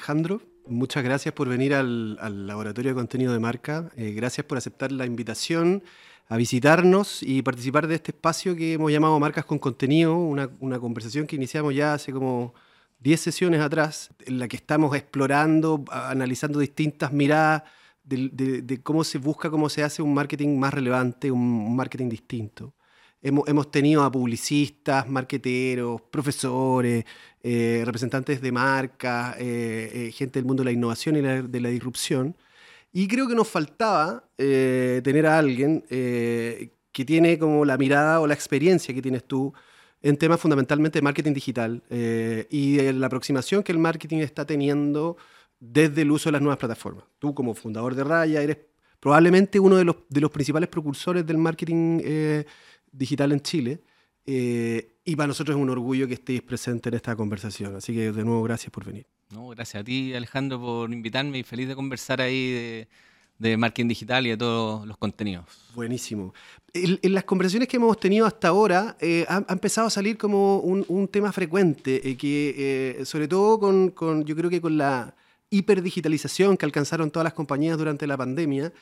Alejandro. Muchas gracias por venir al, Laboratorio de Contenido de Marca. Eh, gracias por aceptar la invitación a visitarnos y participar de este espacio que hemos llamado Marcas con Contenido, una, conversación que iniciamos ya hace como 10 sesiones atrás, en la que estamos explorando, analizando distintas miradas de, cómo se busca, cómo se hace un marketing más relevante, un, marketing distinto. Hemos, tenido a publicistas, marqueteros, profesores, eh, representantes de marcas, eh, eh, gente del mundo de la innovación y de la disrupción y creo que nos faltaba eh, tener a alguien eh, que tiene como la mirada o la experiencia que tienes tú en temas fundamentalmente de marketing digital eh, y de la aproximación que el marketing está teniendo desde el uso de las nuevas plataformas. Tú como fundador de Raya eres probablemente uno de los, de los principales precursores del marketing digital en Chile. y para nosotros es un orgullo que estéis presente en esta conversación. Así que de nuevo, gracias por venir. No, gracias a ti, Alejandro, por invitarme y feliz de conversar ahí de, marketing digital y de todos los contenidos. Buenísimo. En, las conversaciones que hemos tenido hasta ahora, eh, ha, empezado a salir como un, tema frecuente, eh, que eh, sobre todo con, yo creo que con la hiperdigitalización que alcanzaron todas las compañías durante la pandemia,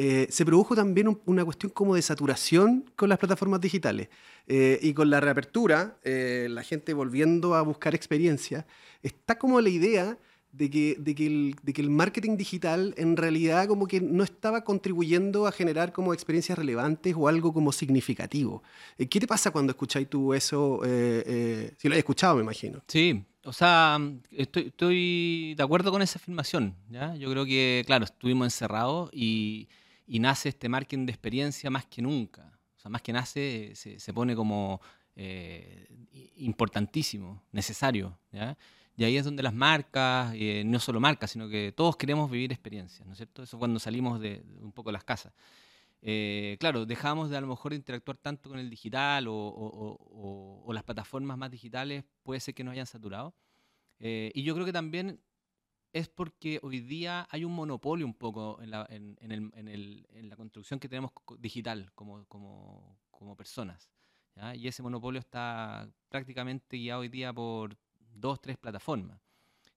eh, se produjo también una cuestión como de saturación con las plataformas digitales. Eh, y con la reapertura, eh, la gente volviendo a buscar experiencias, está como la idea de que, de que, el, de, que el, marketing digital en realidad como que no estaba contribuyendo a generar como experiencias relevantes o algo como significativo. ¿Qué te pasa cuando escucháis tú eso? si lo has escuchado, me imagino. Sí, o sea, estoy, estoy de acuerdo con esa afirmación. ¿ya? Yo creo que, claro, estuvimos encerrados y y nace este marketing de experiencia más que nunca. O sea, más que nace, se, pone como eh, importantísimo, necesario. Y ahí es donde las marcas, eh, no solo marcas, sino que todos queremos vivir experiencias, ¿no es cierto? Eso cuando salimos de, un poco de las casas. Eh, claro, dejamos de a lo mejor interactuar tanto con el digital o, las plataformas más digitales, puede ser que nos hayan saturado. y yo creo que también es porque hoy día hay un monopolio un poco en la, en, el, en, el, en la construcción que tenemos digital como, como, como personas. Y ese monopolio está prácticamente guiado hoy día por dos, tres plataformas,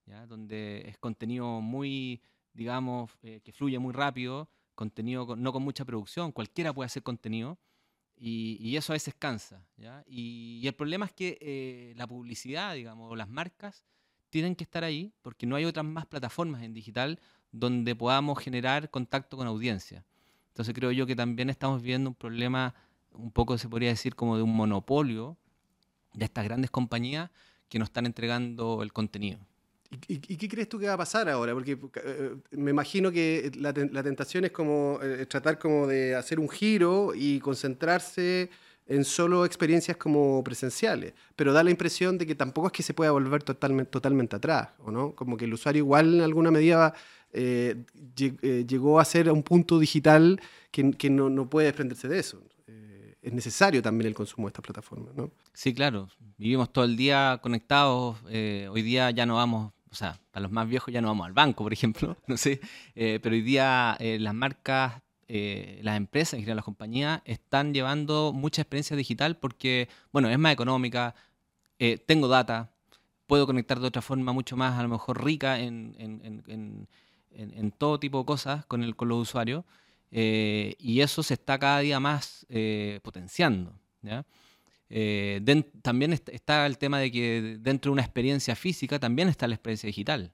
¿ya? donde es contenido muy, digamos, eh, que fluye muy rápido, contenido no con mucha producción, cualquiera puede hacer contenido. Y, y eso a veces cansa. ¿ya? Y, y, el problema es que eh, la publicidad, digamos, o las marcas, tienen que estar ahí porque no hay otras más plataformas en digital donde podamos generar contacto con audiencia. Entonces creo yo que también estamos viendo un problema, un poco se podría decir como de un monopolio de estas grandes compañías que nos están entregando el contenido. ¿Y, qué crees tú que va a pasar ahora? Porque eh, me imagino que la, tentación es como eh, tratar como de hacer un giro y concentrarse en solo experiencias como presenciales, pero da la impresión de que tampoco es que se pueda volver totalmente, totalmente atrás, ¿o no? Como que el usuario igual en alguna medida eh, eh, llegó a ser un punto digital que, que no, no, puede desprenderse de eso. Eh, es necesario también el consumo de estas plataformas, ¿no? Sí, claro. Vivimos todo el día conectados. hoy día ya no vamos, o sea, para los más viejos ya no vamos al banco, por ejemplo, no sé, pero hoy día las marcas eh, las empresas, en general las compañías, están llevando mucha experiencia digital porque, bueno, es más económica, eh, tengo data, puedo conectar de otra forma mucho más, a lo mejor rica en, en, todo tipo de cosas con, el, con los usuarios. Eh, y eso se está cada día más potenciando. también está el tema de que dentro de una experiencia física también está la experiencia digital.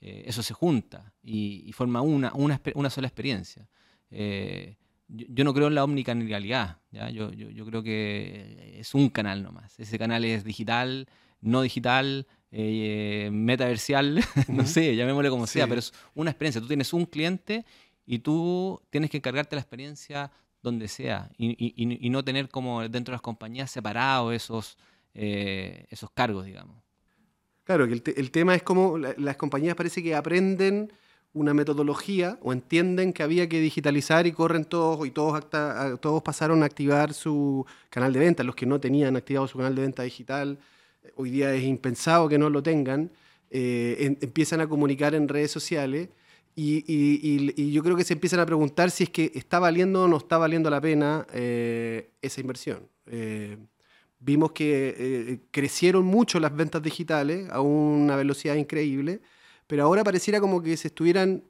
eso se junta y, forma una, una, una, sola experiencia. Eh, yo, no creo en la omnicanalidad, ¿ya? Yo, yo, creo que es un canal nomás. Ese canal es digital, no digital, eh, metaversial, no sé, llamémosle como sea, pero es una experiencia. Tú tienes un cliente y tú tienes que encargarte la experiencia donde sea y, no tener como dentro de las compañías separados esos, eh, esos cargos, digamos. Claro, que el, tema es como las compañías parece que aprenden una metodología o entienden que había que digitalizar y corren todos y todos, todos pasaron a activar su canal de venta. Los que no tenían activado su canal de venta digital, eh, hoy día es impensado que no lo tengan, eh, empiezan a comunicar en redes sociales y, yo creo que se empiezan a preguntar si es que está valiendo o no está valiendo la pena eh, esa inversión. vimos que crecieron mucho las ventas digitales a una velocidad increíble pero ahora pareciera como que se estuvieran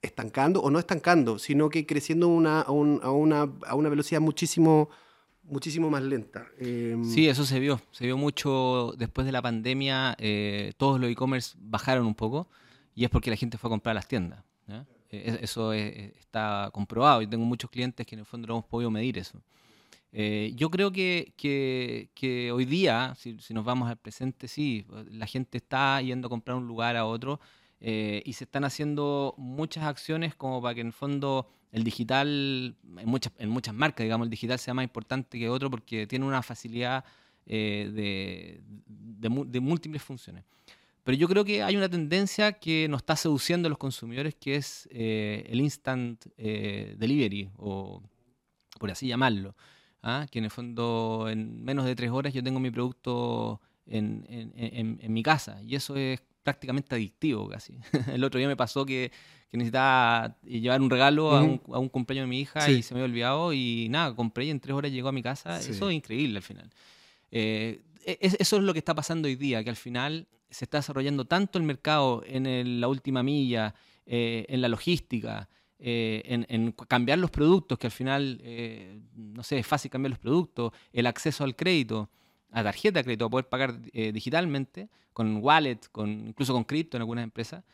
estancando, o no estancando, sino que creciendo una, a, una, velocidad muchísimo muchísimo más lenta. Em, sí, eso se vio. Se vio mucho después de la pandemia. Eh, todos los e-commerce bajaron un poco y es porque la gente fue a comprar a las tiendas. Eh, eso está comprobado y tengo muchos clientes que en el fondo no hemos podido medir eso. Eh, yo creo que, hoy día, si, nos vamos al presente, sí, la gente está yendo a comprar un lugar a otro y se están haciendo muchas acciones como para que en el fondo el digital, en muchas, en muchas marcas, digamos, el digital sea más importante que otro porque tiene una facilidad eh, de, de, múltiples funciones. Pero yo creo que hay una tendencia que nos está seduciendo a los consumidores, que es eh, el instant eh, delivery, o por así llamarlo. ¿ah? Que en el fondo, en menos de tres horas, yo tengo mi producto en, en, en mi casa. Y eso es prácticamente adictivo casi. El otro día me pasó que, necesitaba llevar un regalo a, un, cumpleaños de mi hija y se me había olvidado y nada, compré y en tres horas llegó a mi casa. Eso es increíble al final. Eh, e, eso es lo que está pasando hoy día, que al final se está desarrollando tanto el mercado en la última milla, eh, en la logística, eh, en, en, cambiar los productos, que al final, no sé, es fácil cambiar los productos, el acceso al crédito a tarjeta de crédito, a poder pagar eh, digitalmente, con wallet, con, incluso con cripto en algunas empresas,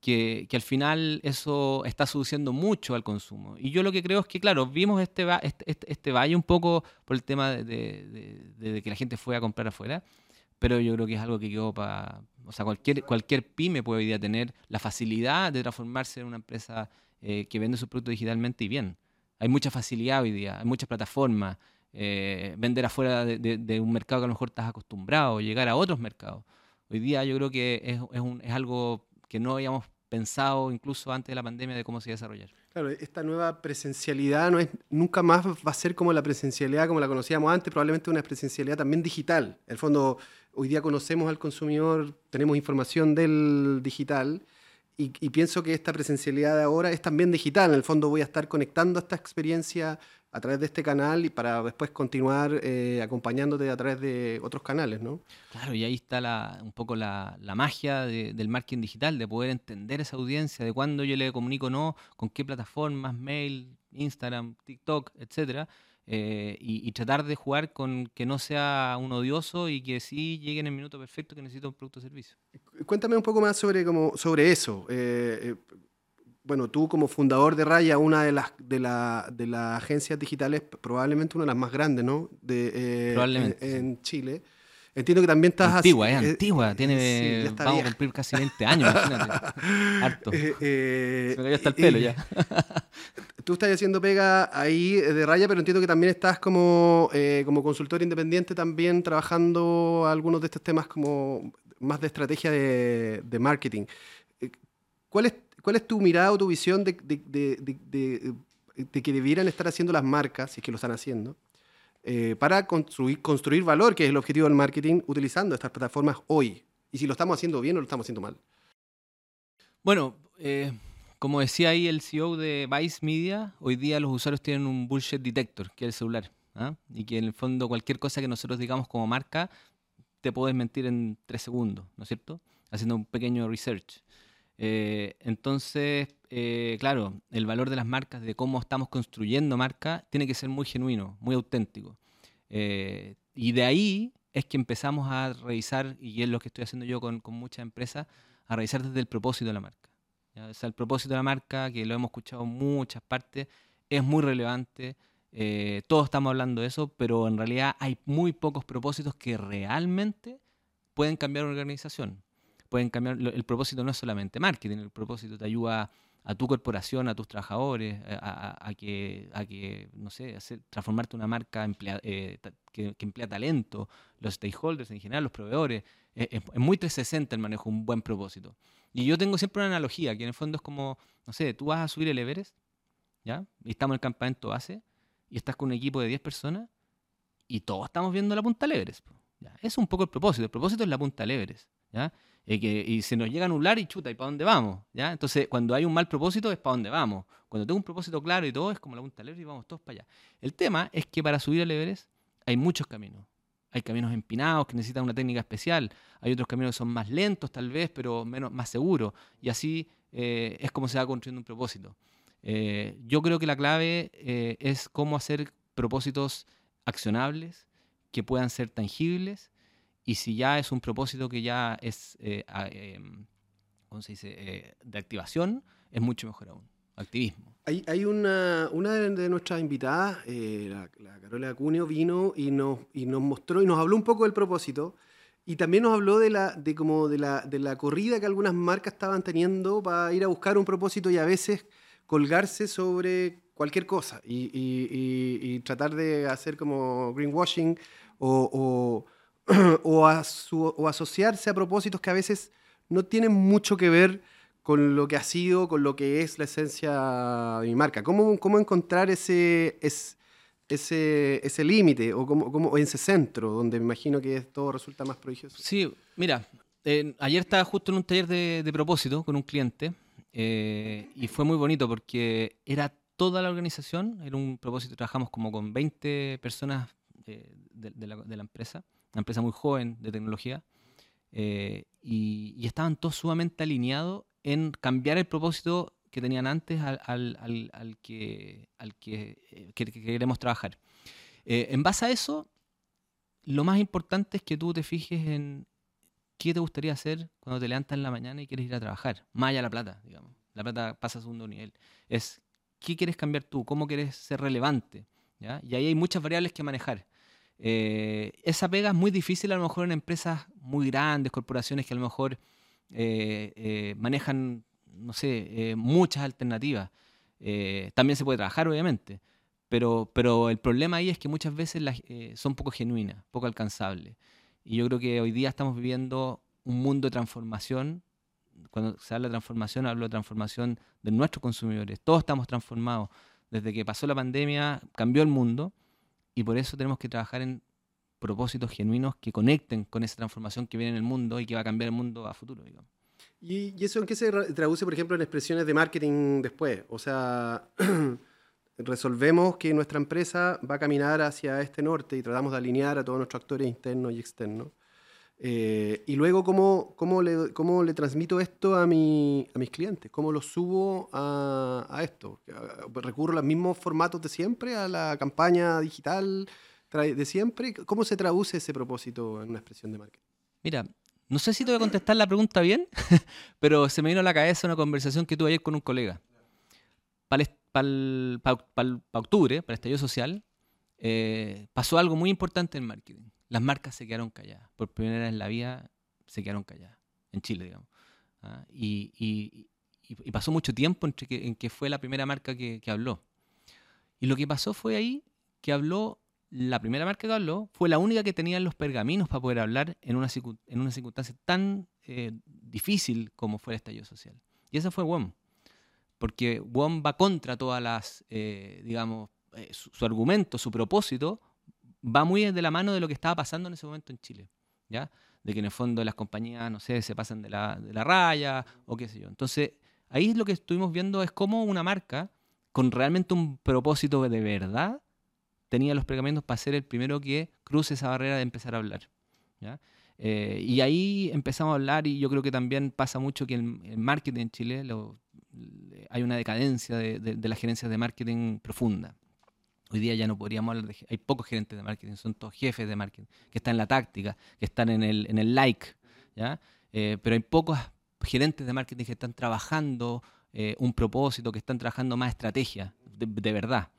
que, que, al final eso está seduciendo mucho al consumo. Y yo lo que creo es que, claro, vimos este, este, este, este valle un poco por el tema de, de, que la gente fue a comprar afuera, pero yo creo que es algo que quedó para... O sea, cualquier, cualquier pyme puede hoy día tener la facilidad de transformarse en una empresa eh, que vende sus productos digitalmente y bien. Hay mucha facilidad hoy día, hay muchas plataformas, eh, vender afuera de, un mercado que a lo mejor estás acostumbrado, llegar a otros mercados. Hoy día yo creo que es, algo que no habíamos pensado incluso antes de la pandemia de cómo se iba a desarrollar. Claro, esta nueva presencialidad no es, nunca más va a ser como la presencialidad como la conocíamos antes, probablemente una presencialidad también digital. En el fondo, hoy día conocemos al consumidor, tenemos información del digital y, pienso que esta presencialidad de ahora es también digital. En el fondo voy a estar conectando esta experiencia a través de este canal y para después continuar eh, acompañándote a través de otros canales, ¿no? Claro, y ahí está la, un poco la, la magia del marketing digital, de poder entender esa audiencia, de cuándo yo le comunico no, con qué plataformas, mail, Instagram, TikTok, etcétera, eh, y, tratar de jugar con que no sea un odioso y que sí llegue en el minuto perfecto que necesita un producto o servicio. Cuéntame un poco más sobre, como, sobre eso. Eh, bueno, tú como fundador de Raya, una de las, de, la, de las agencias digitales, probablemente una de las más grandes, ¿no? De, eh, probablemente. En, Chile. Entiendo que también estás... Antigua, es eh, antigua, tiene, sí, vamos a cumplir casi 20 años, imagínate. Harto. Eh, Se me cayó hasta el pelo ya. tú estás haciendo pega ahí de raya, pero entiendo que también estás como, como consultor independiente también trabajando algunos de estos temas como más de estrategia de, de marketing. ¿Cuál es ¿Cuál es tu mirada o tu visión de, que debieran estar haciendo las marcas, si es que lo están haciendo, eh, para construir, construir valor, que es el objetivo del marketing, utilizando estas plataformas hoy? Y si lo estamos haciendo bien o lo estamos haciendo mal. Bueno, eh, como decía ahí el CEO de Vice Media, hoy día los usuarios tienen un bullshit detector, que es el celular. ¿ah? Y que en el fondo cualquier cosa que nosotros digamos como marca, te puedes mentir en tres segundos, ¿no es cierto? Haciendo un pequeño research. Eh, entonces, eh, claro, el valor de las marcas, de cómo estamos construyendo marcas, tiene que ser muy genuino, muy auténtico. Eh, y de ahí es que empezamos a revisar, y es lo que estoy haciendo yo con muchas empresas, a revisar desde el propósito de la marca. O sea, el propósito de la marca, que lo hemos escuchado en muchas partes, es muy relevante. todos estamos hablando de eso, pero en realidad hay muy pocos propósitos que realmente pueden cambiar una organización pueden cambiar. El propósito no es solamente marketing, el propósito te ayuda a tu corporación, a tus trabajadores, a, que, a que, no sé, hacer, transformarte una marca eh, que, emplea talento, los stakeholders en general, los proveedores. Es, muy 360 el manejo, un buen propósito. Y yo tengo siempre una analogía, que en el fondo es como, no sé, tú vas a subir el Everest, ¿ya? Y estamos en el campamento base, y estás con un equipo de 10 personas, y todos estamos viendo la punta del Everest. ¿ya? Es un poco el propósito. El propósito es la punta del Everest. ¿ya? Y se nos llega a anular y chuta, ¿y para dónde vamos? ¿Ya? Entonces, cuando hay un mal propósito es para dónde vamos. Cuando tengo un propósito claro y todo, es como la punta del y vamos todos para allá. El tema es que para subir al Everest hay muchos caminos. Hay caminos empinados que necesitan una técnica especial. Hay otros caminos que son más lentos tal vez, pero menos, más seguros. Y así eh, es como se va construyendo un propósito. Eh, yo creo que la clave eh, es cómo hacer propósitos accionables, que puedan ser tangibles, y si ya es un propósito que ya es, em, ¿cómo se dice?, de activación, es mucho mejor aún. Activismo. Hay, una, una de nuestras invitadas, la, la, Carola Cuneo, vino y nos, y nos mostró y nos habló un poco del propósito. Y también nos habló de la, de como de la, de la corrida que algunas marcas estaban teniendo para ir a buscar un propósito y a veces colgarse sobre cualquier cosa y, y, tratar de hacer como greenwashing o, o, asociarse a propósitos que a veces no tienen mucho que ver con lo que ha sido, con lo que es la esencia de mi marca. ¿Cómo, cómo encontrar ese, ese, ese límite o como en ese centro donde me imagino que todo resulta más prodigioso? Sí, mira, ayer estaba justo en un taller de, propósito con un cliente eh, y fue muy bonito porque era toda la organización, era un propósito, trabajamos como con 20 personas eh, de, la, de, la, empresa, una empresa muy joven de tecnología, eh, y, y, estaban todos sumamente alineados en cambiar el propósito que tenían antes al, al, al, que, al que, eh, que, queremos trabajar. Eh, en base a eso, lo más importante es que tú te fijes en qué te gustaría hacer cuando te levantas en la mañana y quieres ir a trabajar, más allá la plata, digamos. La plata pasa a segundo nivel. Es qué quieres cambiar tú, cómo quieres ser relevante. ¿ya? Y ahí hay muchas variables que manejar. Eh, esa pega es muy difícil a lo mejor en empresas muy grandes, corporaciones que a lo mejor manejan no sé, eh, muchas alternativas. Eh, también se puede trabajar, obviamente, pero, pero el problema ahí es que muchas veces eh, son poco genuinas, poco alcanzables. Y yo creo que hoy día estamos viviendo un mundo de transformación. Cuando se habla de transformación, hablo de transformación de nuestros consumidores. Todos estamos transformados. Desde que pasó la pandemia, cambió el mundo y por eso tenemos que trabajar en propósitos genuinos que conecten con esa transformación que viene en el mundo y que va a cambiar el mundo a futuro. Digamos. ¿Y, eso en qué se traduce, por ejemplo, en expresiones de marketing después? O sea, resolvemos que nuestra empresa va a caminar hacia este norte y tratamos de alinear a todos nuestros actores internos y externos. Eh, y luego, ¿cómo, cómo, le, ¿cómo le transmito esto a, mi, a mis clientes? ¿Cómo lo subo a, a esto? ¿Recurro a los mismos formatos de siempre, a la campaña digital de siempre? ¿Cómo se traduce ese propósito en una expresión de marketing? Mira, no sé si te voy a contestar la pregunta bien, pero se me vino a la cabeza una conversación que tuve ayer con un colega. Para octubre, para el estallido social, eh, pasó algo muy importante en marketing. Las marcas se quedaron calladas. Por primera vez en la vida se quedaron calladas. En Chile, digamos. ¿ah? y, pasó mucho tiempo en que fue la primera marca que, que habló. Y lo que pasó fue ahí que habló la primera marca que habló fue la única que tenía los pergaminos para poder hablar en una, en una circunstancia tan eh, difícil como fue el estallido social. Y esa fue WOM. Porque WOM va contra todas las, eh, digamos, eh, su, argumento, su propósito, va muy de la mano de lo que estaba pasando en ese momento en Chile. ¿ya? De que en el fondo las compañías, no sé, se pasan de la, de la raya o qué sé yo. Entonces, ahí lo que estuvimos viendo es cómo una marca, con realmente un propósito de verdad, tenía los pergaminos para ser el primero que cruce esa barrera de empezar a hablar. Eh, y ahí empezamos a hablar y yo creo que también pasa mucho que el marketing en Chile hay una decadencia de, de, las gerencias de marketing profunda. Hoy día ya no podríamos hablar de... Hay pocos gerentes de marketing, son todos jefes de marketing, que están en la táctica, que están en el, en el like, ¿ya? Eh, pero hay pocos gerentes de marketing que están trabajando eh, un propósito, que están trabajando más estrategia, de verdad.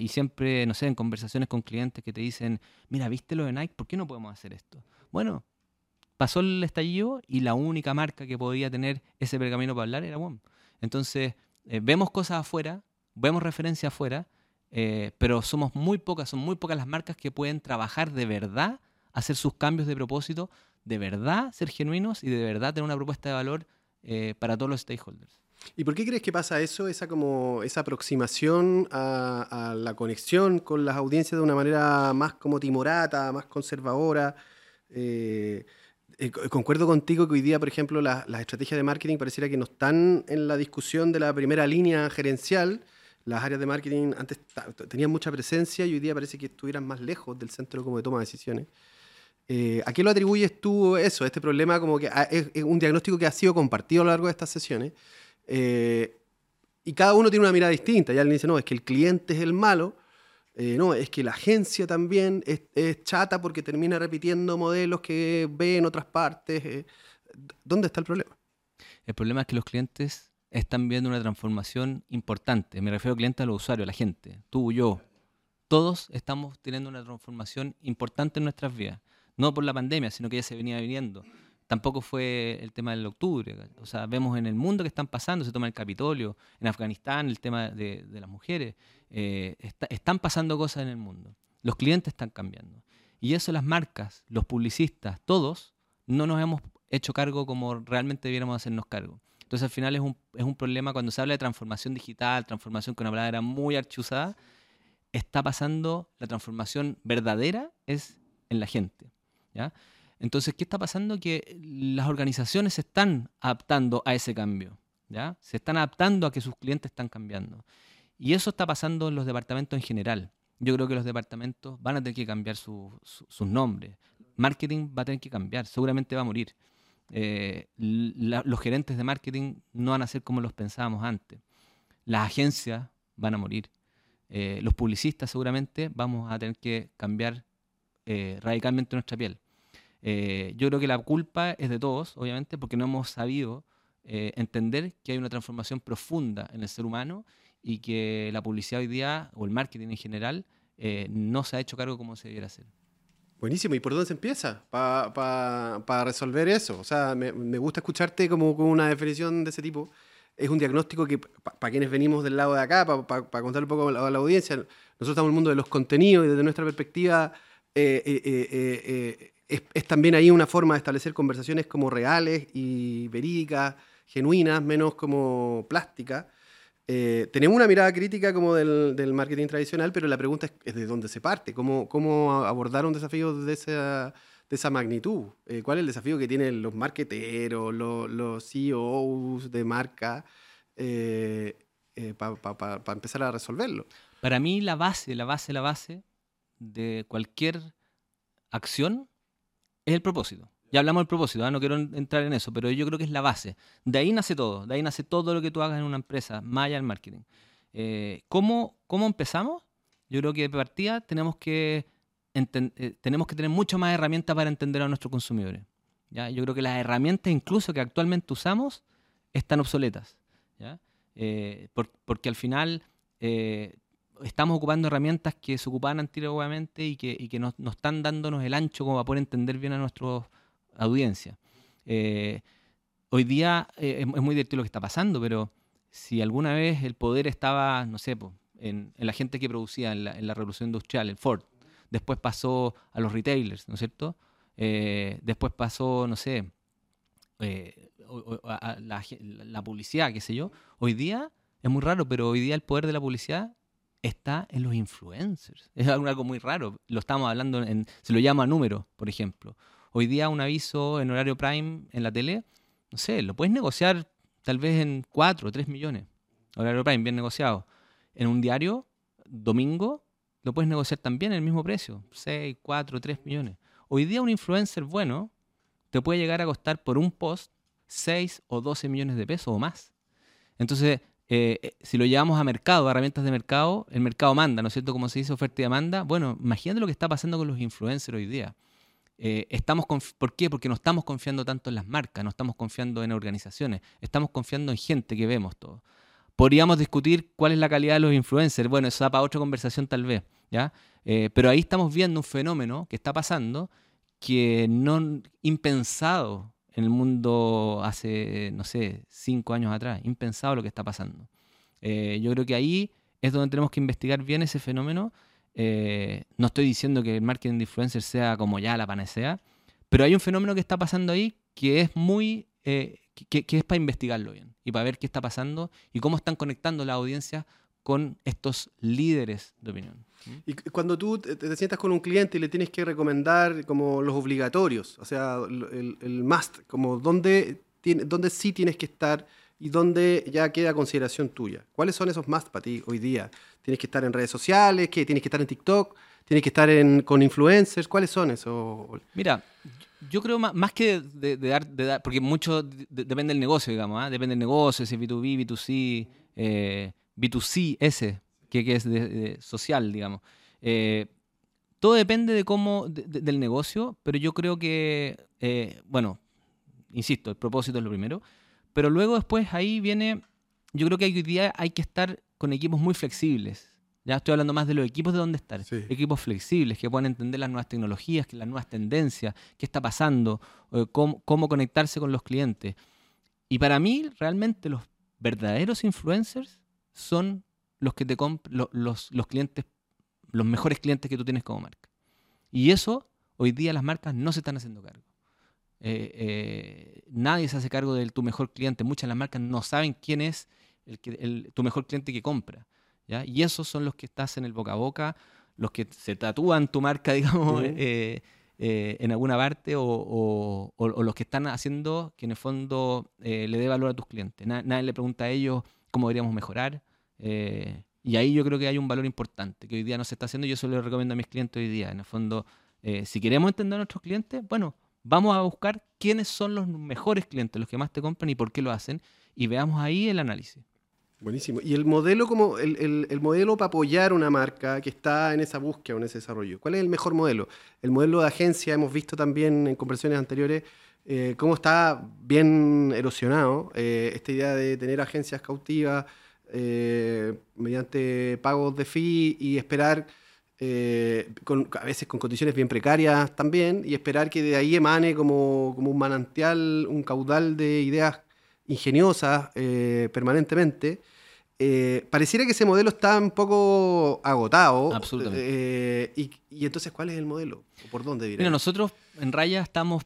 Y siempre, no sé, en conversaciones con clientes que te dicen, mira, ¿viste lo de Nike? ¿Por qué no podemos hacer esto? Bueno, pasó el estallido y la única marca que podía tener ese pergamino para hablar era WOM. Entonces, eh, vemos cosas afuera, vemos referencias afuera, eh, pero somos muy pocas, son muy pocas las marcas que pueden trabajar de verdad, hacer sus cambios de propósito, de verdad ser genuinos y de verdad tener una propuesta de valor eh, para todos los stakeholders. ¿Y por qué crees que pasa eso, esa, como, esa aproximación a, la conexión con las audiencias de una manera más como timorata, más conservadora? Eh, eh, concuerdo contigo que hoy día, por ejemplo, las estrategias de marketing pareciera que no están en la discusión de la primera línea gerencial. Las áreas de marketing antes tenían mucha presencia y hoy día parece que estuvieran más lejos del centro como de toma de decisiones. Eh, ¿A qué lo atribuyes tú eso? Este problema como que es, un diagnóstico que ha sido compartido a lo largo de estas sesiones. Eh, y cada uno tiene una mirada distinta. Ya alguien dice, no, es que el cliente es el malo. Eh, no, es que la agencia también es, chata porque termina repitiendo modelos que ve en otras partes. ¿Dónde está el problema? El problema es que los clientes están viendo una transformación importante. Me refiero al cliente, a los usuarios, a la gente. Tú, yo. Todos estamos teniendo una transformación importante en nuestras vidas no por la pandemia, sino que ya se venía viniendo. Tampoco fue el tema del octubre. O sea, vemos en el mundo que están pasando, se toma el Capitolio, en Afganistán el tema de, las mujeres. Eh, están pasando cosas en el mundo. Los clientes están cambiando. Y eso las marcas, los publicistas, todos, no nos hemos hecho cargo como realmente debiéramos hacernos cargo. Entonces al final es un, es un problema cuando se habla de transformación digital, transformación con una palabra muy archuzada, está pasando la transformación verdadera es en la gente. Entonces, ¿qué está pasando? Que las organizaciones se están adaptando a ese cambio, ¿ya? Se están adaptando a que sus clientes están cambiando. Y eso está pasando en los departamentos en general. Yo creo que los departamentos van a tener que cambiar sus nombres. Marketing va a tener que cambiar, seguramente va a morir. Eh, los gerentes de marketing no van a ser como los pensábamos antes. Las agencias van a morir. Eh, los publicistas seguramente vamos a tener que cambiar eh, radicalmente nuestra piel. Yo creo que la culpa es de todos, obviamente, porque no hemos sabido entender que hay una transformación profunda en el ser humano y que la publicidad hoy día, o el marketing en general, no se ha hecho cargo como se debiera hacer. Buenísimo, ¿y por dónde se empieza para resolver eso? O sea, me, gusta escucharte como con una definición de ese tipo. Es un diagnóstico que, para quienes venimos del lado de acá, para contar un poco a la, a la, audiencia, nosotros estamos en el mundo de los contenidos y desde nuestra perspectiva es, también ahí una forma de establecer conversaciones como reales y verídicas, genuinas, menos como plásticas. Eh, tenemos una mirada crítica como del, marketing tradicional, pero la pregunta es, de dónde se parte, cómo, cómo abordar un desafío de esa, de esa magnitud. Eh, ¿Cuál es el desafío que tienen los marketeros, los, los CEOs de marca eh, para empezar a resolverlo? Para mí la base, la base, la base de cualquier acción es el propósito. Ya hablamos del propósito, ¿ah? no quiero entrar en eso, pero yo creo que es la base. De ahí nace todo, de ahí nace todo lo que tú hagas en una empresa, más allá del marketing. Eh, ¿cómo, ¿Cómo empezamos? Yo creo que de partida tenemos que, eh, tenemos que tener mucho más herramientas para entender a nuestros consumidores. ¿ya? Yo creo que las herramientas incluso que actualmente usamos están obsoletas. ¿ya? Eh, porque al final estamos ocupando herramientas que se ocupaban antiguamente y que, y que no, están dándonos el ancho como para poder entender bien a nuestra audiencia. Eh, hoy día eh, es, muy divertido lo que está pasando, pero si alguna vez el poder estaba, no sé, en, la gente que producía en la, revolución industrial, el Ford, después pasó a los retailers, ¿no es cierto? Eh, después pasó, no sé, a la, la publicidad, qué sé yo. Hoy día es muy raro, pero hoy día el poder de la publicidad está en los influencers. Es algo muy raro. Lo estamos hablando, en, se lo llama número, por ejemplo. Hoy día un aviso en horario prime en la tele, no sé, lo puedes negociar tal vez en 4 o 3 millones. Horario prime, bien negociado. En un diario, domingo, lo puedes negociar también en el mismo precio, 6, 4, 3 millones. Hoy día un influencer bueno te puede llegar a costar por un post 6 o 12 millones de pesos o más. Entonces, eh, eh, si lo llevamos a mercado, a herramientas de mercado, el mercado manda, ¿no es cierto? Como se dice oferta y demanda. Bueno, imagínate lo que está pasando con los influencers hoy día. Eh, estamos ¿Por qué? Porque no estamos confiando tanto en las marcas, no estamos confiando en organizaciones, estamos confiando en gente que vemos todo. Podríamos discutir cuál es la calidad de los influencers, bueno, eso da para otra conversación tal vez, ¿ya? pero ahí estamos viendo un fenómeno que está pasando que no impensado en el mundo hace, no sé, cinco años atrás. Impensado lo que está pasando. Eh, yo creo que ahí es donde tenemos que investigar bien ese fenómeno. Eh, no estoy diciendo que el marketing de influencers sea como ya la panacea, pero hay un fenómeno que está pasando ahí que es muy, eh, que, es para investigarlo bien y para ver qué está pasando y cómo están conectando la audiencia con estos líderes de opinión. Y cuando tú te, sientas con un cliente y le tienes que recomendar como los obligatorios, o sea, el, el must, como dónde, dónde sí tienes que estar y dónde ya queda consideración tuya. ¿Cuáles son esos must para ti hoy día? ¿Tienes que estar en redes sociales? ¿Tienes que estar en TikTok? ¿Tienes que estar con influencers? ¿Cuáles son esos? Mira, yo creo más, que de, dar, porque mucho depende del negocio, digamos, ¿ah? depende del negocio, si es B2B, B2C, eh, B2C, ese, que, es de, social, digamos. Eh, todo depende de cómo, del negocio, pero yo creo que, eh, bueno, insisto, el propósito es lo primero, pero luego después ahí viene, yo creo que hoy día hay que estar con equipos muy flexibles. Ya estoy hablando más de los equipos de dónde estar. Equipos flexibles que puedan entender las nuevas tecnologías, las nuevas tendencias, qué está pasando, eh, cómo, conectarse con los clientes. Y para mí, realmente, los verdaderos influencers son los que te los, los clientes, los mejores clientes que tú tienes como marca. Y eso, hoy día las marcas no se están haciendo cargo. Eh, eh, nadie se hace cargo de tu mejor cliente. Muchas de las marcas no saben quién es el, tu mejor cliente que compra. Y esos son los que estás en el boca a boca, los que se tatúan tu marca, digamos, eh, en alguna parte, o, los que están haciendo que en el fondo le dé valor a tus clientes. nadie le pregunta a ellos cómo deberíamos mejorar. y ahí yo creo que hay un valor importante que hoy día no se está haciendo. Yo eso le recomiendo a mis clientes hoy día. En el fondo, si queremos entender a nuestros clientes, bueno, Vamos a buscar quiénes son los mejores clientes, los que más te compran y por qué lo hacen, y veamos ahí el análisis. Buenísimo. Y el modelo como el, modelo para apoyar una marca que está en esa búsqueda o en ese desarrollo. ¿Cuál es el mejor modelo? El modelo de agencia, hemos visto también en conversaciones anteriores eh, cómo está bien erosionado eh, esta idea de tener agencias cautivas eh, mediante pagos de fee y esperar eh, a veces con condiciones bien precarias también, y esperar que de ahí emane como, un manantial, un caudal de ideas ingeniosas eh, permanentemente. Eh, pareciera que ese modelo está un poco agotado. Absolutamente. Y, entonces, ¿cuál es el modelo? por dónde Mira, nosotros en Raya estamos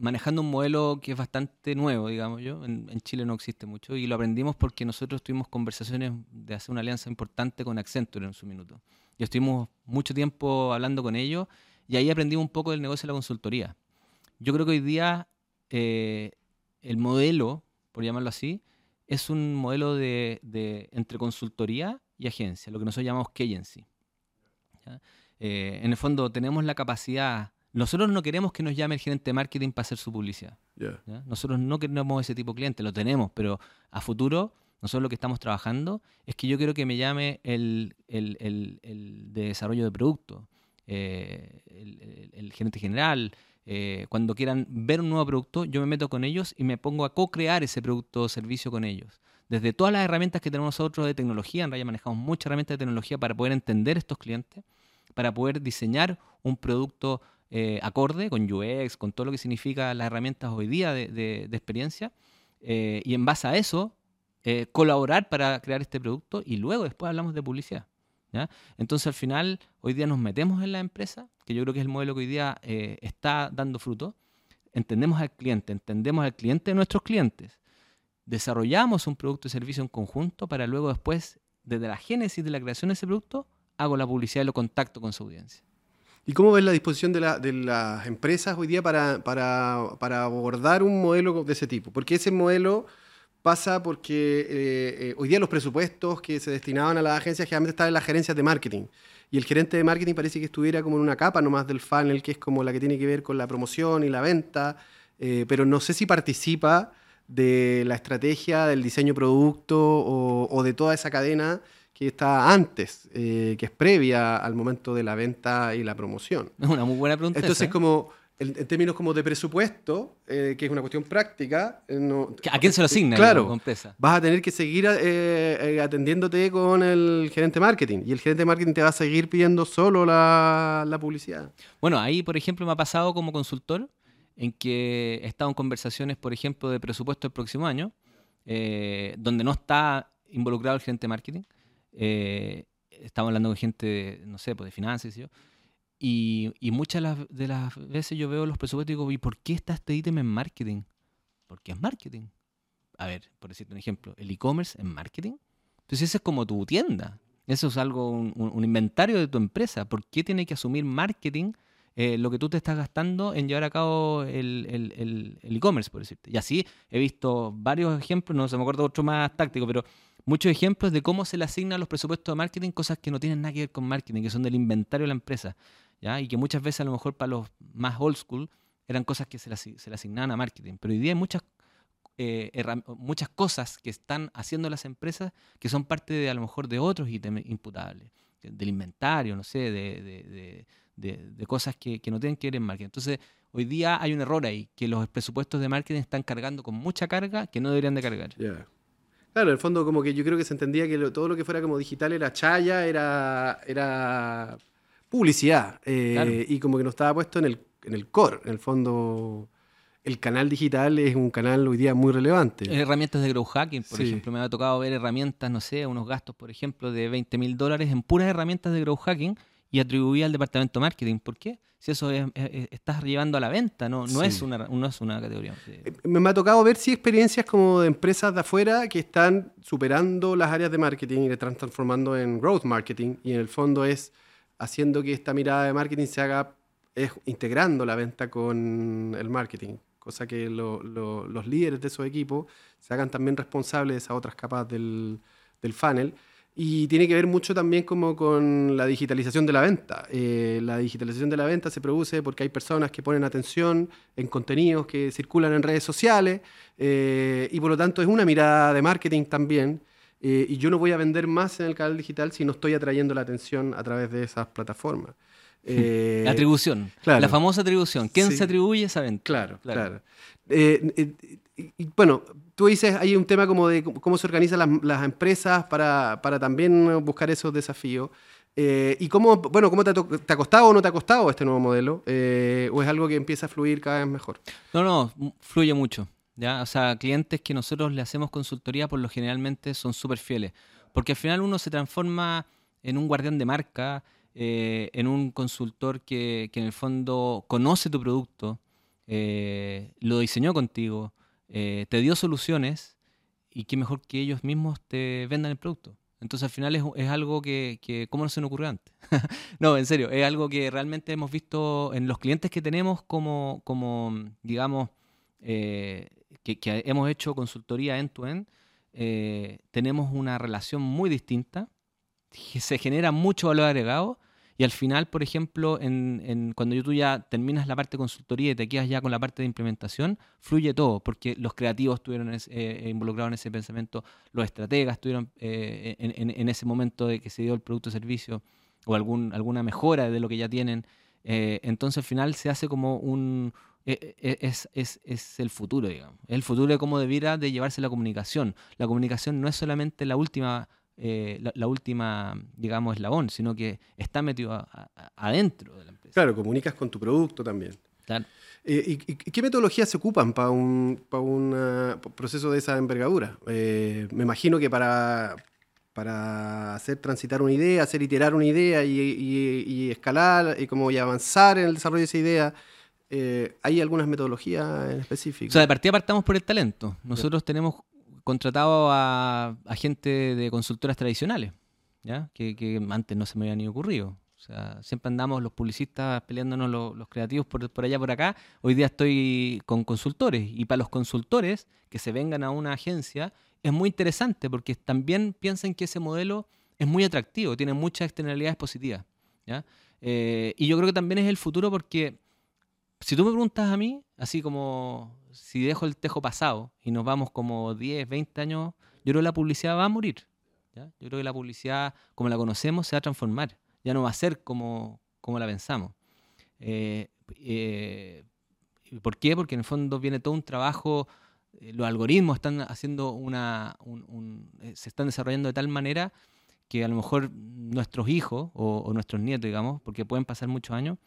manejando un modelo que es bastante nuevo, digamos yo. En, Chile no existe mucho y lo aprendimos porque nosotros tuvimos conversaciones de hacer una alianza importante con Accenture en su minuto. Y estuvimos mucho tiempo hablando con ellos y ahí aprendimos un poco del negocio de la consultoría. Yo creo que hoy día eh, el modelo, por llamarlo así, es un modelo de, entre consultoría y agencia, lo que nosotros llamamos agency. Eh, en el fondo tenemos la capacidad nosotros no queremos que nos llame el gerente de marketing para hacer su publicidad. Nosotros no queremos ese tipo de cliente, lo tenemos, pero a futuro, nosotros lo que estamos trabajando es que yo quiero que me llame el, de desarrollo de producto, eh, el, gerente general. Eh, cuando quieran ver un nuevo producto, yo me meto con ellos y me pongo a co-crear ese producto o servicio con ellos. Desde todas las herramientas que tenemos nosotros de tecnología, en realidad manejamos muchas herramientas de tecnología para poder entender estos clientes, para poder diseñar un producto eh, acorde con UX, con todo lo que significa las herramientas hoy día de, experiencia, eh, y en base a eso, eh, colaborar para crear este producto y luego después hablamos de publicidad. Entonces al final, hoy día nos metemos en la empresa, que yo creo que es el modelo que hoy día está dando fruto, entendemos al cliente, entendemos al cliente de nuestros clientes, desarrollamos un producto y servicio en conjunto para luego después, desde la génesis de la creación de ese producto, hago la publicidad y lo contacto con su audiencia. ¿Y cómo ves la disposición de, las empresas hoy día para, abordar un modelo de ese tipo? Porque ese modelo pasa porque eh, eh, hoy día los presupuestos que se destinaban a las agencias generalmente estaban en las gerencias de marketing. Y el gerente de marketing parece que estuviera como en una capa nomás del funnel, que es como la que tiene que ver con la promoción y la venta, eh, pero no sé si participa de la estrategia del diseño producto o de toda esa cadena que está antes, que es previa al momento de la venta y la promoción. Es una muy buena pregunta. Entonces, como en, términos como de presupuesto, eh, que es una cuestión práctica. Eh, ¿A quién se lo asigna? Claro, vas a tener que seguir atendiéndote con el gerente de marketing y el gerente de marketing te va a seguir pidiendo solo la, la publicidad. Bueno, ahí, por ejemplo, me ha pasado como consultor en que he estado en conversaciones, por ejemplo, de presupuesto del próximo año, donde no está involucrado el gerente marketing eh, estamos hablando con gente, no sé, pues de finanzas y yo. Y, muchas de las, veces yo veo los presupuestos y digo, ¿y por qué está este ítem en marketing? Porque es marketing. A ver, por decirte un ejemplo, el e-commerce en marketing. Entonces, eso es como tu tienda. Eso es algo, un, inventario de tu empresa. ¿Por qué tiene que asumir marketing eh, lo que tú te estás gastando en llevar a cabo el e-commerce, por decirte? Y así he visto varios ejemplos, no se me acuerdo otro más táctico, pero muchos ejemplos de cómo se le asignan los presupuestos de marketing, cosas que no tienen nada que ver con marketing, que son del inventario de la empresa, Y que muchas veces a lo mejor para los más old school eran cosas que se le, se asignaban a marketing. Pero hoy día hay muchas, eh, muchas cosas que están haciendo las empresas que son parte de a lo mejor de otros ítems imputables, del inventario, no sé, de, de, cosas que, que, no tienen que ver en marketing. Entonces, hoy día hay un error ahí, que los presupuestos de marketing están cargando con mucha carga que no deberían de cargar. Claro, en el fondo como que yo creo que se entendía que todo lo que fuera como digital era chaya, era, era publicidad. Eh, y como que no estaba puesto en el, en el core. En el fondo, el canal digital es un canal hoy día muy relevante. Herramientas de growth hacking, por ejemplo. Me ha tocado ver herramientas, no sé, unos gastos, por ejemplo, de 20 mil dólares en puras herramientas de growth hacking y atribuía al departamento de marketing. ¿Por qué? Si eso estás llevando a la venta, no, no, es, una, no es una categoría. Eh, me ha tocado ver sí experiencias como de empresas de afuera que están superando las áreas de marketing y le están transformando en growth marketing y en el fondo es haciendo que esta mirada de marketing se haga, es integrando la venta con el marketing, cosa que los líderes de esos equipos se hagan también responsables de esas otras capas del, del funnel y tiene que ver mucho también como con la digitalización de la venta. Eh, la digitalización de la venta se produce porque hay personas que ponen atención en contenidos que circulan en redes sociales eh, y por lo tanto es una mirada de marketing también. Eh, y yo no voy a vender más en el canal digital si no estoy atrayendo la atención a través de esas plataformas. la atribución, la famosa atribución. ¿Quién se atribuye esa venta? Claro, claro. y, bueno, tú dices, hay un tema como de cómo se organizan las, empresas para, también buscar esos desafíos. Eh, ¿Y cómo, bueno, cómo te, ha costado o no te ha costado este nuevo modelo? Eh, ¿O es algo que empieza a fluir cada vez mejor? No, no, fluye mucho. ¿Ya? O sea, clientes que nosotros le hacemos consultoría por lo generalmente son súper fieles. Porque al final uno se transforma en un guardián de marca, eh, en un consultor que, que, en el fondo conoce tu producto, lo diseñó contigo, eh, te dio soluciones y qué mejor que ellos mismos te vendan el producto. Entonces al final es, algo que, ¿cómo no se nos ocurrió antes? no, en serio, es algo que realmente hemos visto en los clientes que tenemos como, como digamos, eh, que, hemos hecho consultoría end-to-end, eh, tenemos una relación muy distinta, se genera mucho valor agregado y al final, por ejemplo, en, cuando tú ya terminas la parte de consultoría y te quedas ya con la parte de implementación, fluye todo, porque los creativos estuvieron eh, involucrados en ese pensamiento, los estrategas estuvieron eh, en, ese momento de que se dio el producto o servicio o algún, alguna mejora de lo que ya tienen. Eh, entonces al final se hace como un... Es, es, es, el futuro, digamos. Es el futuro de cómo debiera de llevarse la comunicación. La comunicación no es solamente la última eh, la, última, digamos, eslabón, sino que está metido adentro de la empresa. Claro, comunicas con tu producto también. Claro. Eh, ¿Y, qué metodologías se ocupan para un, para un eh, proceso de esa envergadura? me imagino que para, para hacer transitar una idea, hacer iterar una idea y, escalar y como y avanzar en el desarrollo de esa idea, ¿hay algunas metodologías en específico? O sea, de partida partamos por el talento. Nosotros tenemos contratado a, gente de consultoras tradicionales, ¿ya? Que, antes no se me había ni ocurrido. O sea, siempre andamos los publicistas peleándonos los, creativos por, por, allá, por acá. Hoy día estoy con consultores. Y para los consultores que se vengan a una agencia es muy interesante porque también piensan que ese modelo es muy atractivo, tiene muchas externalidades positivas. ¿ya? Eh, y yo creo que también es el futuro porque si tú me preguntas a mí, así como si dejo el tejo pasado y nos vamos como 10, 20 años, yo creo que la publicidad va a morir. Yo creo que la publicidad, como la conocemos, se va a transformar. Ya no va a ser como, como la pensamos. Eh, eh, ¿Por qué? Porque en el fondo viene todo un trabajo, eh, los algoritmos están haciendo una, se están desarrollando de tal manera que a lo mejor nuestros hijos o, o nuestros nietos, digamos, porque pueden pasar muchos años,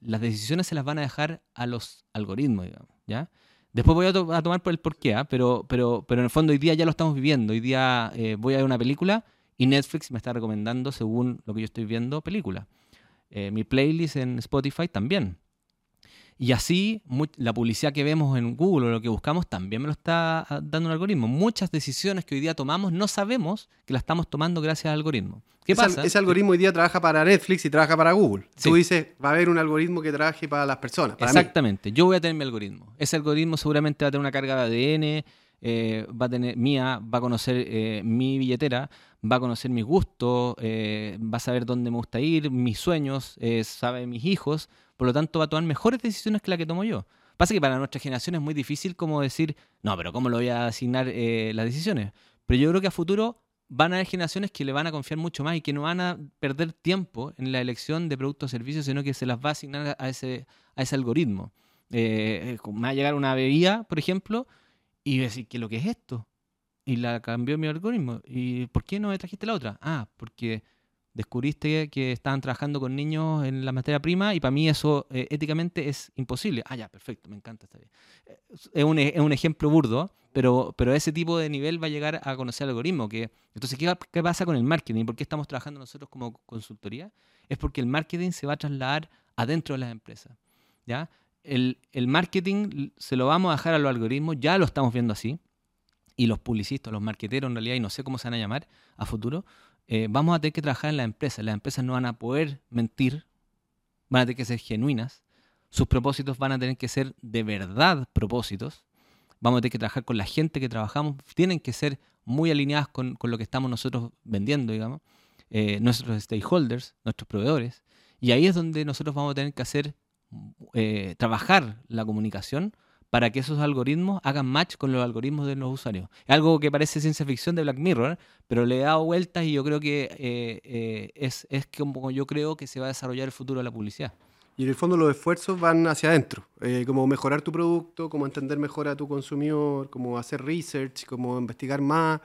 las decisiones se las van a dejar a los algoritmos, digamos, ¿ya? Después voy a, tomar por el porqué, ¿ah? pero, pero, pero en el fondo hoy día ya lo estamos viviendo. Hoy día eh, voy a ver una película y Netflix me está recomendando, según lo que yo estoy viendo, película. Eh, mi playlist en Spotify también. Y así, la publicidad que vemos en Google o lo que buscamos también me lo está ah, dando un algoritmo. Muchas decisiones que hoy día tomamos no sabemos que las estamos tomando gracias al algoritmo. ¿Qué pasa? Ese algoritmo hoy día trabaja para Netflix y trabaja para Google. Tú dices, va a haber un algoritmo que trabaje para las personas. Exactamente. Yo voy a tener mi algoritmo. Ese algoritmo seguramente va a tener una carga de ADN, eh, va a tener mía, va a conocer eh, mi billetera, va a conocer mis gustos, eh, va a saber dónde me gusta ir, mis sueños, sabe mis hijos, por lo tanto va a tomar mejores decisiones que la que tomo yo. Pasa que para nuestra generación es muy difícil como decir, no, pero ¿cómo lo voy a asignar las decisiones? Pero yo creo que a futuro van a haber generaciones que le van a confiar mucho más y que no van a perder tiempo en la elección de productos o servicios, sino que se las va a asignar a ese, a ese algoritmo. me va a llegar una bebida, por ejemplo, y decir, ¿qué lo que es esto? Y la cambió mi algoritmo. ¿Y por qué no me trajiste la otra? Ah, porque descubriste que estaban trabajando con niños en la materia prima y para mí eso eh, éticamente es imposible. Ah, ya, perfecto, me encanta, está bien. Eh, es un, es un ejemplo burdo, pero, pero ese tipo de nivel va a llegar a conocer el algoritmo. Que, entonces, ¿qué, ¿qué pasa con el marketing? ¿Por qué estamos trabajando nosotros como consultoría? Es porque el marketing se va a trasladar adentro de las empresas. ¿ya? el, marketing se lo vamos a dejar a los algoritmos, ya lo estamos viendo así, y los publicistas, los marqueteros en realidad, y no sé cómo se van a llamar a futuro, eh, vamos a tener que trabajar en las empresas. Las empresas no van a poder mentir, van a tener que ser genuinas, sus propósitos van a tener que ser de verdad propósitos, vamos a tener que trabajar con la gente que trabajamos, tienen que ser muy alineadas con, lo que estamos nosotros vendiendo, digamos, eh, nuestros stakeholders, nuestros proveedores, y ahí es donde nosotros vamos a tener que hacer eh, trabajar la comunicación para que esos algoritmos hagan match con los algoritmos de los usuarios. Es algo que parece ciencia ficción de Black Mirror, pero le he dado vueltas y yo creo que eh, eh, es, es como yo creo que se va a desarrollar el futuro de la publicidad. Y en el fondo los esfuerzos van hacia adentro, como mejorar tu producto, como entender mejor a tu consumidor, como hacer research, como investigar más,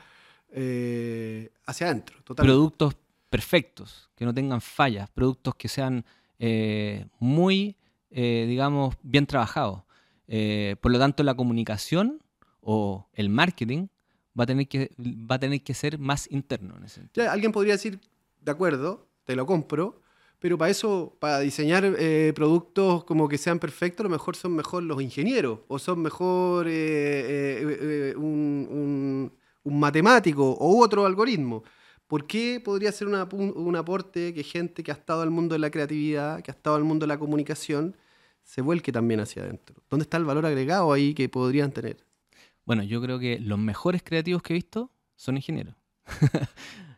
hacia adentro. Productos perfectos, que no tengan fallas, productos que sean muy eh, digamos, bien trabajado. Eh, por lo tanto, la comunicación o el marketing va a tener que, va a tener que ser más interno. alguien podría decir, de acuerdo, te lo compro, pero para eso, para diseñar eh, productos como que sean perfectos, a lo mejor son mejor los ingenieros o son mejor un, un, matemático o otro algoritmo. ¿Por qué podría ser un aporte que gente que ha estado al mundo de la creatividad, que ha estado al mundo de la comunicación, se vuelque también hacia adentro? ¿Dónde está el valor agregado ahí que podrían tener? Bueno, yo creo que los mejores creativos que he visto son ingenieros.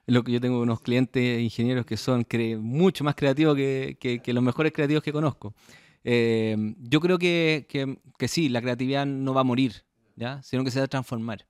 lo que yo tengo unos clientes ingenieros que son mucho más creativos que, los mejores creativos que conozco. Eh, yo creo que, que, sí, la creatividad no va a morir, ¿ya? sino que se va a transformar.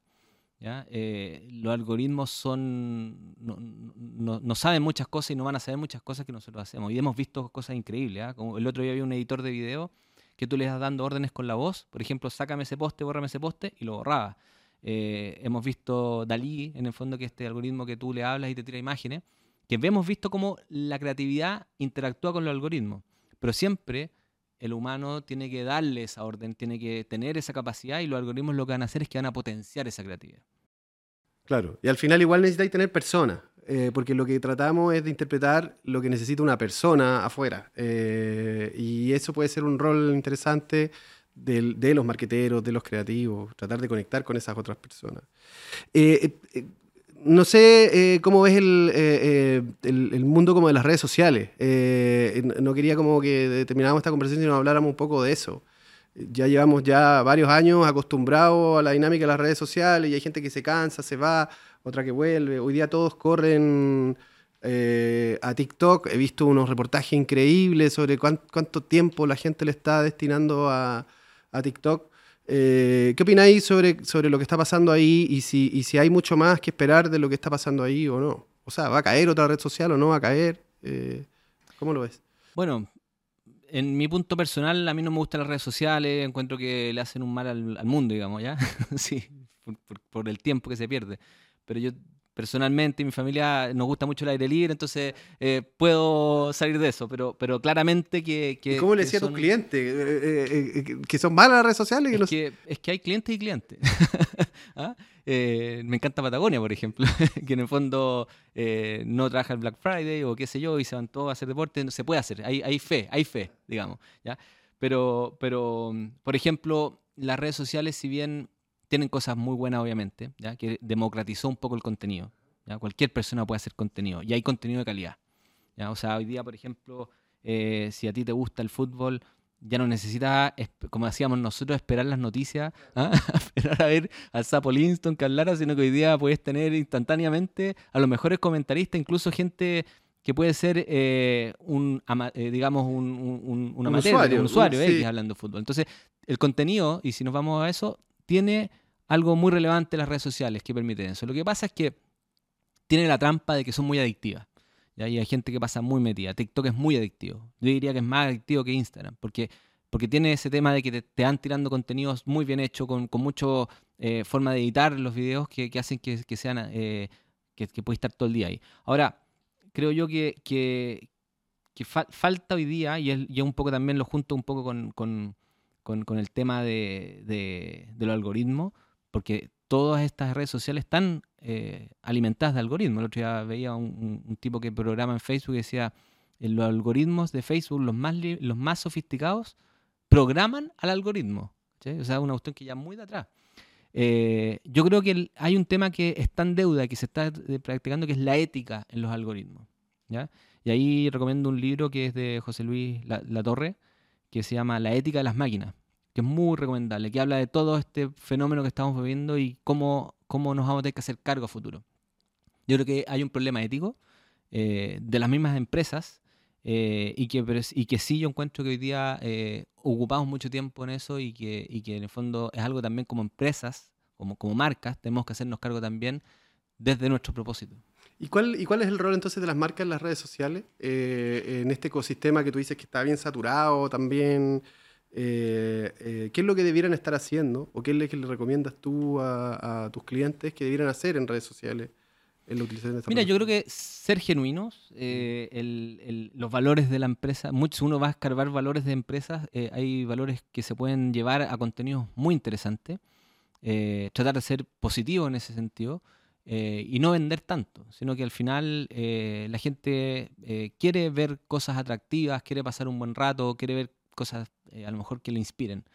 Eh, los algoritmos son no, saben muchas cosas y no van a saber muchas cosas que nosotros hacemos. Y hemos visto cosas increíbles. ¿ah? Como el otro día había un editor de video que tú le das dando órdenes con la voz. Por ejemplo, sácame ese poste, bórrame ese poste y lo borraba. Eh, hemos visto Dalí, en el fondo, que este algoritmo que tú le hablas y te tira imágenes, que hemos visto cómo la creatividad interactúa con los algoritmos. Pero siempre el humano tiene que darle esa orden, tiene que tener esa capacidad y los algoritmos lo que van a hacer es que van a potenciar esa creatividad. Claro, y al final igual necesitáis tener personas, eh, porque lo que tratamos es de interpretar lo que necesita una persona afuera. Eh, y eso puede ser un rol interesante de, los marqueteros, de los creativos, tratar de conectar con esas otras personas. Eh, no sé eh, cómo ves el, eh, eh, el, mundo como de las redes sociales. no quería como que termináramos esta conversación y nos habláramos un poco de eso. Ya llevamos ya varios años acostumbrados a la dinámica de las redes sociales y hay gente que se cansa, se va, otra que vuelve. Hoy día todos corren a TikTok. He visto unos reportajes increíbles sobre cuánto, tiempo la gente le está destinando a, a TikTok. Eh, ¿Qué opináis sobre, sobre lo que está pasando ahí y si, y si hay mucho más que esperar de lo que está pasando ahí o no? O sea, ¿va a caer otra red social o no va a caer? Eh, ¿Cómo lo ves? Bueno, en mi punto personal, a mí no me gustan las redes sociales, encuentro que le hacen un mal al, mundo, digamos, ¿ya? sí, por, el tiempo que se pierde. Pero yo personalmente, mi familia nos gusta mucho el aire libre, entonces eh, puedo salir de eso, pero, pero claramente que... que ¿Cómo le decía a tus clientes? Eh, eh, ¿Que son malas las redes sociales? Es, que, es que hay clientes y clientes. ¿Ah? me encanta Patagonia, por ejemplo, que en el fondo no trabaja el Black Friday o qué sé yo, y se van todos a hacer deporte, se puede hacer, hay, hay fe, hay fe, digamos. ¿ya? Pero, pero, por ejemplo, las redes sociales, si bien tienen cosas muy buenas, obviamente, ¿ya? que democratizó un poco el contenido. ¿ya? Cualquier persona puede hacer contenido y hay contenido de calidad. ¿ya? O sea, hoy día, por ejemplo, eh, si a ti te gusta el fútbol, ya no necesita, como decíamos nosotros, esperar las noticias, ¿ah? esperar a ver al Sapo Linston que hablara, sino que hoy día puedes tener instantáneamente a los mejores comentaristas, incluso gente que puede ser eh, un, eh, digamos, un, un, usuario, un usuario hablando de fútbol. Entonces, el contenido, y si nos vamos a eso, tiene algo muy relevante las redes sociales que permiten eso. Lo que pasa es que tiene la trampa de que son muy adictivas. Y hay gente que pasa muy metida. TikTok es muy adictivo. Yo diría que es más adictivo que Instagram, porque, porque tiene ese tema de que te, te van tirando contenidos muy bien hechos, con, con mucho eh, forma de editar los videos que, hacen que, sean eh, que, que puedes estar todo el día ahí. Ahora, creo yo que, que, falta hoy día, y es, un poco también lo junto un poco con, el tema de, de los algoritmos, porque todas estas redes sociales están eh, alimentadas de algoritmos. El otro día veía un, tipo que programa en Facebook y decía, en los algoritmos de Facebook, los más, los más sofisticados, programan al algoritmo. O sea, una cuestión que ya muy de atrás. Eh, yo creo que hay un tema que está en deuda, que se está eh, practicando, que es la ética en los algoritmos. ¿ya? Y ahí recomiendo un libro que es de José Luis La Torre, que se llama La ética de las máquinas que es muy recomendable, que habla de todo este fenómeno que estamos viviendo y cómo, cómo nos vamos a tener que hacer cargo a futuro. Yo creo que hay un problema ético eh, de las mismas empresas eh, y, que, y que sí yo encuentro que hoy día eh, ocupamos mucho tiempo en eso y que, y que en el fondo es algo también como empresas, como, como marcas, tenemos que hacernos cargo también desde nuestro propósito. ¿Y cuál, ¿Y cuál es el rol entonces de las marcas en las redes sociales? en este ecosistema que tú dices que está bien saturado también. Eh, eh, ¿qué es lo que debieran estar haciendo o qué es lo que le recomiendas tú a, tus clientes que debieran hacer en redes sociales en la utilización de esta Mira, yo creo que ser genuinos, eh, los valores de la empresa, mucho, uno va a escarbar valores de empresas, hay valores que se pueden llevar a contenidos muy interesantes, tratar de ser positivo en ese sentido. Y no vender tanto, sino que al final la gente quiere ver cosas atractivas, quiere pasar un buen rato, quiere ver cosas eh, a lo mejor que le inspiren.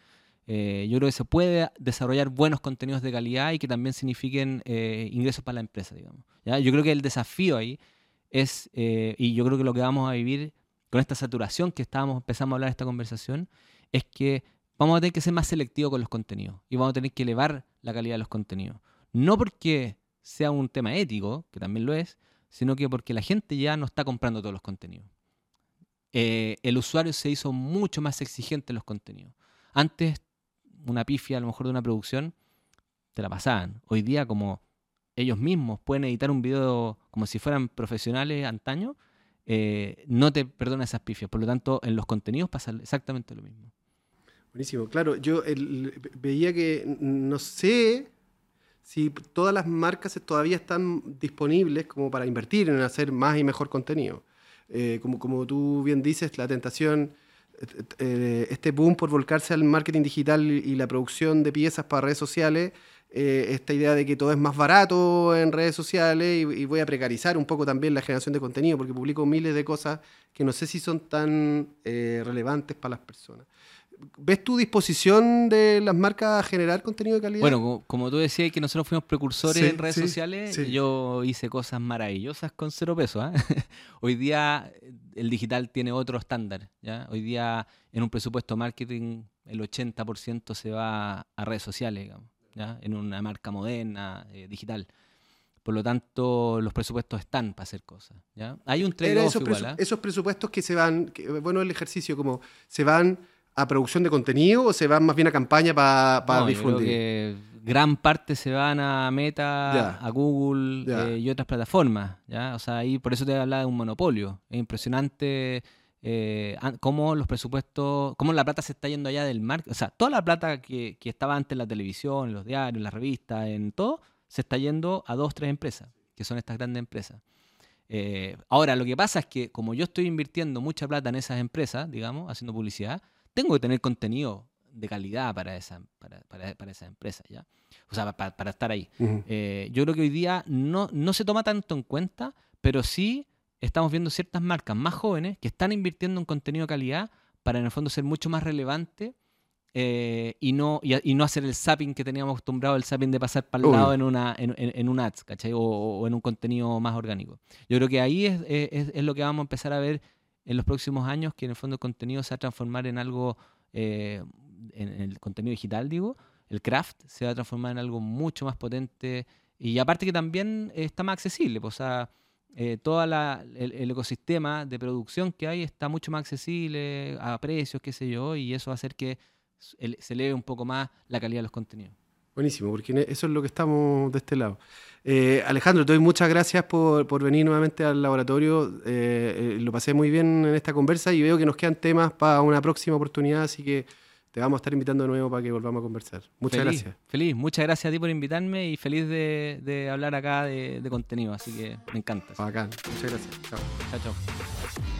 Eh, yo creo que se puede desarrollar buenos contenidos de calidad y que también signifiquen eh, ingresos para la empresa, digamos. ¿ya? Yo creo que el desafío ahí es, y yo creo que lo que vamos a vivir con esta saturación que estábamos, empezamos a hablar de esta conversación, es que vamos a tener que ser más selectivos con los contenidos y vamos a tener que elevar la calidad de los contenidos. No porque sea un tema ético, que también lo es, sino que porque la gente ya no está comprando todos los contenidos. Eh, el usuario se hizo mucho más exigente en los contenidos. Antes, una pifia a lo mejor de una producción, te la pasaban. Hoy día, como ellos mismos pueden editar un video como si fueran profesionales antaño, eh, no te perdona esas pifias. Por lo tanto, en los contenidos pasa exactamente lo mismo. Buenísimo. Claro, yo veía que no sé si todas las marcas todavía están disponibles como para invertir en hacer más y mejor contenido. Eh, como, como tú bien dices, la tentación, eh, este boom por volcarse al marketing digital y la producción de piezas para redes sociales, eh, esta idea de que todo es más barato en redes sociales y, voy a precarizar un poco también la generación de contenido porque publico miles de cosas que no sé si son tan relevantes para las personas. ¿Ves tu disposición de las marcas a generar contenido de calidad? Bueno, como, tú decías que nosotros fuimos precursores en redes sociales, yo hice cosas maravillosas con cero peso. ¿ah? Hoy día el digital tiene otro estándar. ¿ya? Hoy día en un presupuesto marketing el 80% se va a redes sociales, digamos, ¿ya? en una marca moderna, eh, digital. Por lo tanto, los presupuestos están para hacer cosas. ¿ya? Hay un trade esos, ¿ah? esos presupuestos que se van, bueno, el ejercicio como se van a producción de contenido o se van más bien a campaña para difundir? gran parte se van a Meta, a Google eh, y otras plataformas. ¿ya? O sea, ahí por eso te hablaba de un monopolio. Es impresionante eh, cómo los presupuestos, cómo la plata se está yendo allá del marketing. O sea, toda la plata que, estaba antes en la televisión, en los diarios, en las revistas, en todo, se está yendo a dos, tres empresas, que son estas grandes empresas. Eh, ahora, lo que pasa es que como yo estoy invirtiendo mucha plata en esas empresas, digamos, haciendo publicidad, tengo que tener contenido de calidad para esa, para, para, esa empresa, ¿ya? O sea, para, estar ahí. Eh, yo creo que hoy día no, no se toma tanto en cuenta, pero sí estamos viendo ciertas marcas más jóvenes que están invirtiendo en contenido de calidad para en el fondo ser mucho más relevante eh, y, no, y, no hacer el zapping que teníamos acostumbrado, el zapping de pasar para el lado en, una, en, en, un ads, ¿cachai? O, en un contenido más orgánico. Yo creo que ahí es, es, es, lo que vamos a empezar a ver en los próximos años, que en el fondo el contenido se va a transformar en algo en, el contenido digital, digo, el craft se va a transformar en algo mucho más potente y aparte que también está más accesible, pues, o sea, todo el, ecosistema de producción que hay está mucho más accesible a precios, qué sé yo, y eso va a hacer que se eleve un poco más la calidad de los contenidos. Buenísimo, porque eso es lo que estamos de este lado. Eh, Alejandro, te doy muchas gracias por, por venir nuevamente al laboratorio. Eh, eh, lo pasé muy bien en esta conversa y veo que nos quedan temas para una próxima oportunidad, así que te vamos a estar invitando de nuevo para que volvamos a conversar. Muchas gracias. Feliz, muchas gracias a ti por invitarme y feliz de, de hablar acá de, de, contenido, así que me encanta. Bacán, muchas gracias. Chao. Chao, chao.